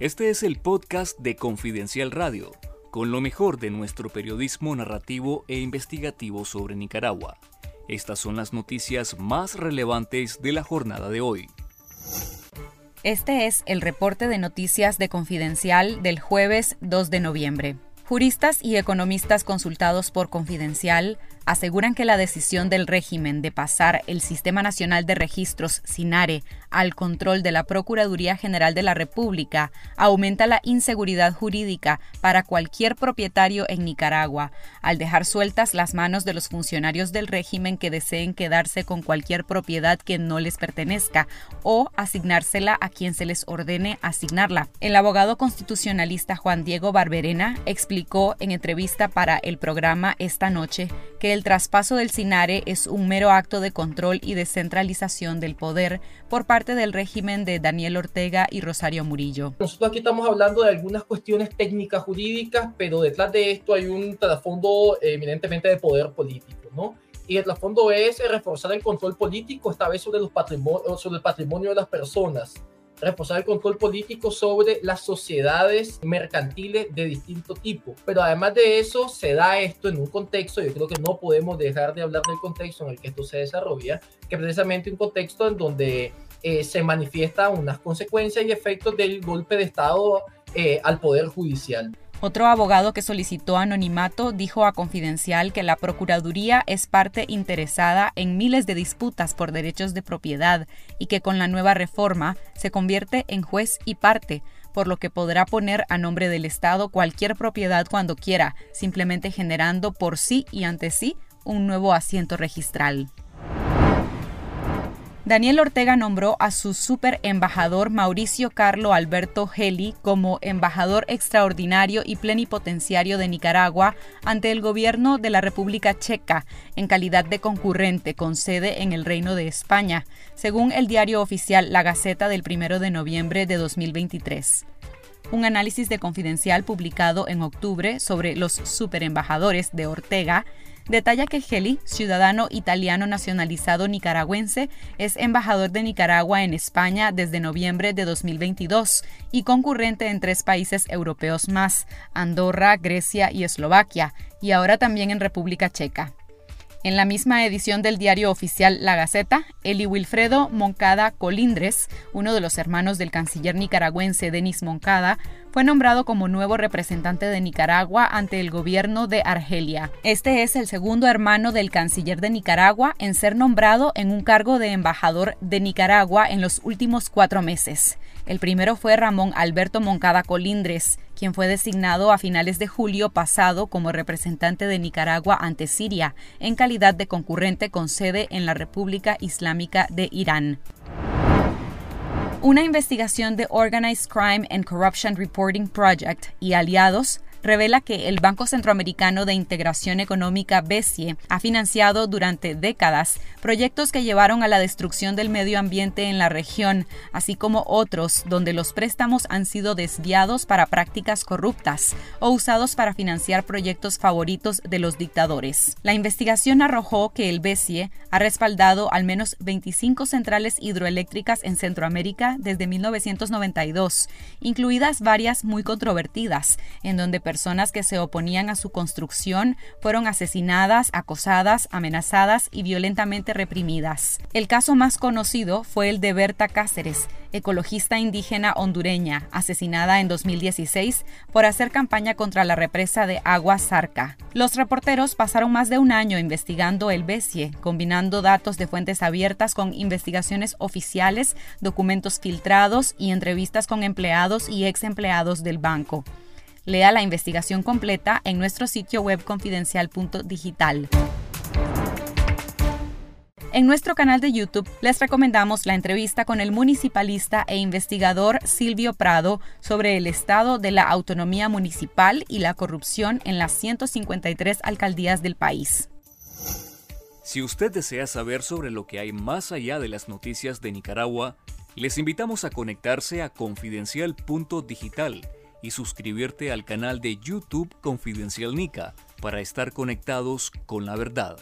Este es el podcast de Confidencial Radio, con lo mejor de nuestro periodismo narrativo e investigativo sobre Nicaragua. Estas son las noticias más relevantes de la jornada de hoy. Este es el reporte de noticias de Confidencial del jueves 2 de noviembre. Juristas y economistas consultados por Confidencial aseguran que la decisión del régimen de pasar el Sistema Nacional de Registros, SINARE, al control de la Procuraduría General de la República aumenta la inseguridad jurídica para cualquier propietario en Nicaragua, al dejar sueltas las manos de los funcionarios del régimen que deseen quedarse con cualquier propiedad que no les pertenezca o asignársela a quien se les ordene asignarla. El abogado constitucionalista Juan Diego Barberena explicó en entrevista para el programa Esta Noche que el traspaso del SINARE es un mero acto de control y descentralización del poder por parte del régimen de Daniel Ortega y Rosario Murillo. Nosotros aquí estamos hablando de algunas cuestiones técnicas jurídicas, pero detrás de esto hay un trasfondo eminentemente de poder político, ¿no? Y el trasfondo es reforzar el control político, esta vez sobre, los sobre el patrimonio de las personas reforzar el control político sobre las sociedades mercantiles de distinto tipo. Pero además de eso, se da esto en un contexto, yo creo que no podemos dejar de hablar del contexto en el que esto se desarrolla, que precisamente un contexto en donde eh, se manifiestan unas consecuencias y efectos del golpe de Estado eh, al Poder Judicial. Otro abogado que solicitó anonimato dijo a Confidencial que la Procuraduría es parte interesada en miles de disputas por derechos de propiedad y que con la nueva reforma se convierte en juez y parte, por lo que podrá poner a nombre del Estado cualquier propiedad cuando quiera, simplemente generando por sí y ante sí un nuevo asiento registral. Daniel Ortega nombró a su super embajador Mauricio Carlo Alberto Geli como embajador extraordinario y plenipotenciario de Nicaragua ante el gobierno de la República Checa en calidad de concurrente con sede en el Reino de España, según el diario oficial La Gaceta del 1 de noviembre de 2023 un análisis de Confidencial publicado en octubre sobre los superembajadores de Ortega detalla que Geli, ciudadano italiano nacionalizado nicaragüense, es embajador de Nicaragua en España desde noviembre de 2022 y concurrente en tres países europeos más, Andorra, Grecia y Eslovaquia, y ahora también en República Checa. En la misma edición del diario oficial La Gaceta, Eli Wilfredo Moncada Colindres, uno de los hermanos del canciller nicaragüense Denis Moncada, fue nombrado como nuevo representante de Nicaragua ante el gobierno de Argelia. Este es el segundo hermano del canciller de Nicaragua en ser nombrado en un cargo de embajador de Nicaragua en los últimos cuatro meses. El primero fue Ramón Alberto Moncada Colindres, quien fue designado a finales de julio pasado como representante de Nicaragua ante Siria, en calidad de concurrente con sede en la República Islámica de Irán. Una investigación de Organized Crime and Corruption Reporting Project y aliados revela que el Banco Centroamericano de Integración Económica BESIE ha financiado durante décadas proyectos que llevaron a la destrucción del medio ambiente en la región, así como otros donde los préstamos han sido desviados para prácticas corruptas o usados para financiar proyectos favoritos de los dictadores. La investigación arrojó que el BESIE ha respaldado al menos 25 centrales hidroeléctricas en Centroamérica desde 1992, incluidas varias muy controvertidas, en donde personas que se oponían a su construcción fueron asesinadas, acosadas, amenazadas y violentamente reprimidas. El caso más conocido fue el de Berta Cáceres, ecologista indígena hondureña, asesinada en 2016 por hacer campaña contra la represa de Agua Zarca. Los reporteros pasaron más de un año investigando el BESIE, combinando datos de fuentes abiertas con investigaciones oficiales, documentos filtrados y entrevistas con empleados y ex empleados del banco. Lea la investigación completa en nuestro sitio web confidencial.digital. En nuestro canal de YouTube les recomendamos la entrevista con el municipalista e investigador Silvio Prado sobre el estado de la autonomía municipal y la corrupción en las 153 alcaldías del país. Si usted desea saber sobre lo que hay más allá de las noticias de Nicaragua, les invitamos a conectarse a confidencial.digital y suscribirte al canal de YouTube Confidencial Nica para estar conectados con la verdad.